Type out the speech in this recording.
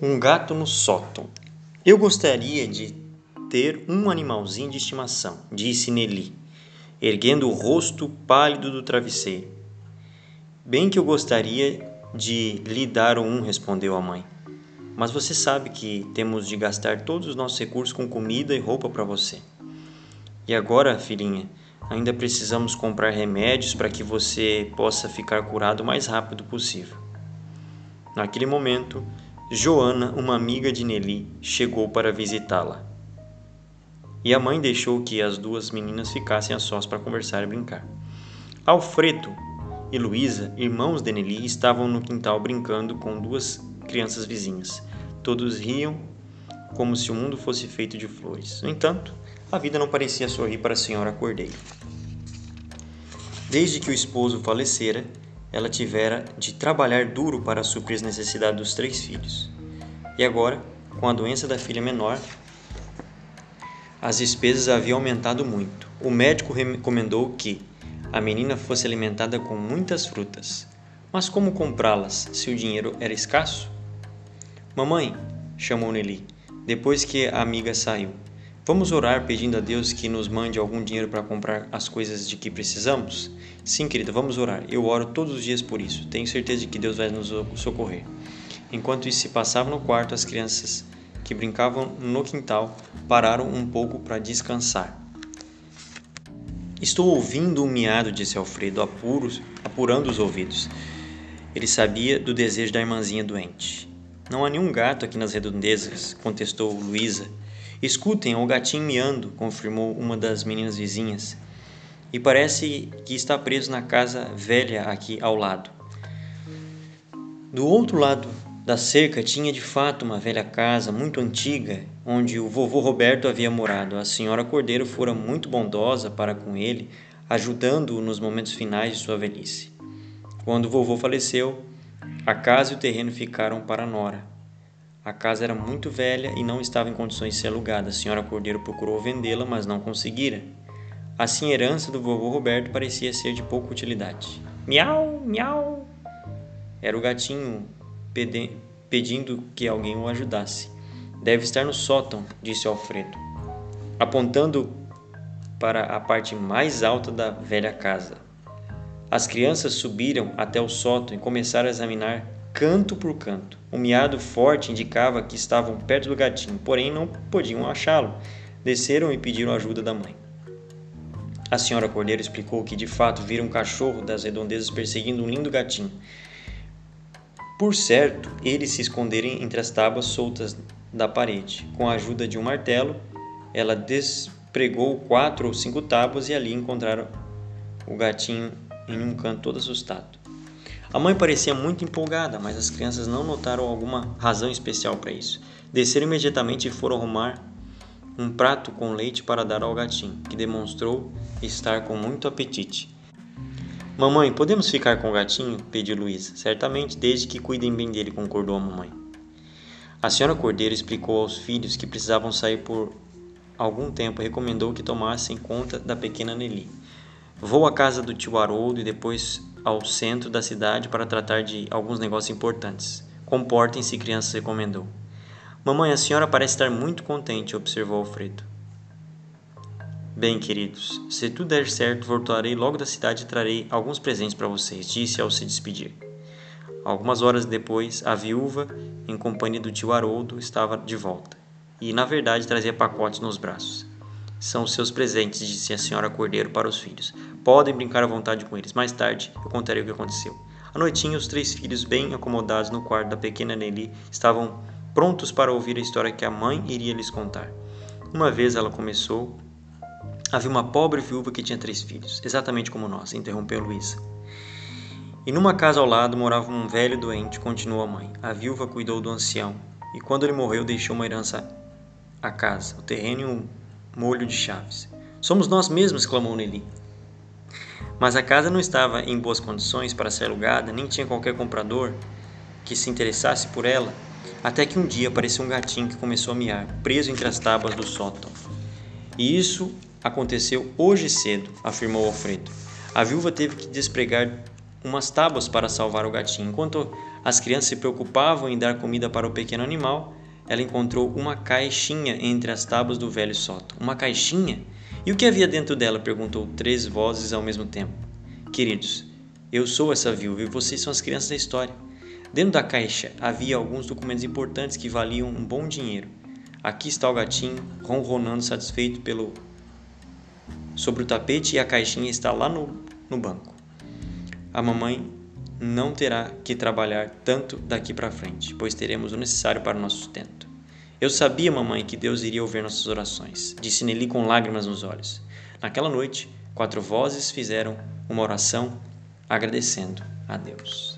Um gato no sótão. Eu gostaria de ter um animalzinho de estimação, disse Nelly, erguendo o rosto pálido do travesseiro. Bem que eu gostaria de lhe dar um, respondeu a mãe. Mas você sabe que temos de gastar todos os nossos recursos com comida e roupa para você. E agora, filhinha, ainda precisamos comprar remédios para que você possa ficar curado o mais rápido possível. Naquele momento, Joana, uma amiga de Nelly, chegou para visitá-la. E a mãe deixou que as duas meninas ficassem a sós para conversar e brincar. Alfredo e Luísa, irmãos de Nelly, estavam no quintal brincando com duas crianças vizinhas. Todos riam como se o mundo fosse feito de flores. No entanto, a vida não parecia sorrir para a senhora Cordeiro. Desde que o esposo falecera, ela tivera de trabalhar duro para suprir as necessidades dos três filhos. E agora, com a doença da filha menor, as despesas haviam aumentado muito. O médico recomendou que a menina fosse alimentada com muitas frutas. Mas como comprá-las se o dinheiro era escasso? Mamãe, chamou Nelly, depois que a amiga saiu. Vamos orar pedindo a Deus que nos mande algum dinheiro para comprar as coisas de que precisamos? Sim, querida, vamos orar. Eu oro todos os dias por isso. Tenho certeza de que Deus vai nos socorrer. Enquanto isso se passava no quarto, as crianças que brincavam no quintal pararam um pouco para descansar. Estou ouvindo um miado, disse Alfredo, apuros, apurando os ouvidos. Ele sabia do desejo da irmãzinha doente. Não há nenhum gato aqui nas redondezas, contestou Luísa Escutem, o gatinho miando, confirmou uma das meninas vizinhas. E parece que está preso na casa velha aqui ao lado. Do outro lado da cerca tinha de fato uma velha casa muito antiga, onde o vovô Roberto havia morado. A senhora Cordeiro fora muito bondosa para com ele, ajudando-o nos momentos finais de sua velhice. Quando o vovô faleceu, a casa e o terreno ficaram para Nora. A casa era muito velha e não estava em condições de ser alugada. A senhora Cordeiro procurou vendê-la, mas não conseguira. Assim, a herança do vovô Roberto parecia ser de pouca utilidade. Miau, miau! Era o gatinho pedindo que alguém o ajudasse. Deve estar no sótão, disse Alfredo, apontando para a parte mais alta da velha casa. As crianças subiram até o sótão e começaram a examinar canto por canto. Um miado forte indicava que estavam perto do gatinho, porém não podiam achá-lo. Desceram e pediram ajuda da mãe. A senhora Cordeiro explicou que de fato viram um cachorro das redondezas perseguindo um lindo gatinho. Por certo, eles se esconderem entre as tábuas soltas da parede. Com a ajuda de um martelo, ela despregou quatro ou cinco tábuas e ali encontraram o gatinho em um canto todo assustado. A mãe parecia muito empolgada, mas as crianças não notaram alguma razão especial para isso. Desceram imediatamente e foram arrumar um prato com leite para dar ao gatinho, que demonstrou estar com muito apetite. Mamãe, podemos ficar com o gatinho? pediu Luísa. Certamente, desde que cuidem bem dele, concordou a mamãe. A senhora Cordeiro explicou aos filhos que precisavam sair por algum tempo e recomendou que tomassem conta da pequena Nelly. Vou à casa do tio Haroldo e depois ao centro da cidade para tratar de alguns negócios importantes. Comportem-se, crianças, recomendou. Mamãe, a senhora parece estar muito contente, observou Alfredo. Bem, queridos, se tudo der certo, voltarei logo da cidade e trarei alguns presentes para vocês, disse ao se despedir. Algumas horas depois, a viúva, em companhia do tio Haroldo, estava de volta e, na verdade, trazia pacotes nos braços. São seus presentes, disse a senhora Cordeiro para os filhos. Podem brincar à vontade com eles. Mais tarde eu contarei o que aconteceu. À noitinha, os três filhos, bem acomodados no quarto da pequena Nelly, estavam prontos para ouvir a história que a mãe iria lhes contar. Uma vez ela começou. Havia uma pobre viúva que tinha três filhos, exatamente como nós, interrompeu Luísa. E numa casa ao lado morava um velho doente, continuou a mãe. A viúva cuidou do ancião, e quando ele morreu, deixou uma herança à casa, o terreno e um molho de chaves. Somos nós mesmos, clamou Nelly. Mas a casa não estava em boas condições para ser alugada, nem tinha qualquer comprador que se interessasse por ela, até que um dia apareceu um gatinho que começou a miar, preso entre as tábuas do sótão. E isso aconteceu hoje cedo, afirmou Alfredo. A viúva teve que despregar umas tábuas para salvar o gatinho. Enquanto as crianças se preocupavam em dar comida para o pequeno animal, ela encontrou uma caixinha entre as tábuas do velho sótão. Uma caixinha? E o que havia dentro dela? perguntou três vozes ao mesmo tempo. Queridos, eu sou essa viúva e vocês são as crianças da história. Dentro da caixa havia alguns documentos importantes que valiam um bom dinheiro. Aqui está o gatinho, ronronando satisfeito pelo sobre o tapete e a caixinha está lá no, no banco. A mamãe não terá que trabalhar tanto daqui para frente, pois teremos o necessário para o nosso sustento. Eu sabia, mamãe, que Deus iria ouvir nossas orações, disse Nelly com lágrimas nos olhos. Naquela noite, quatro vozes fizeram uma oração agradecendo a Deus.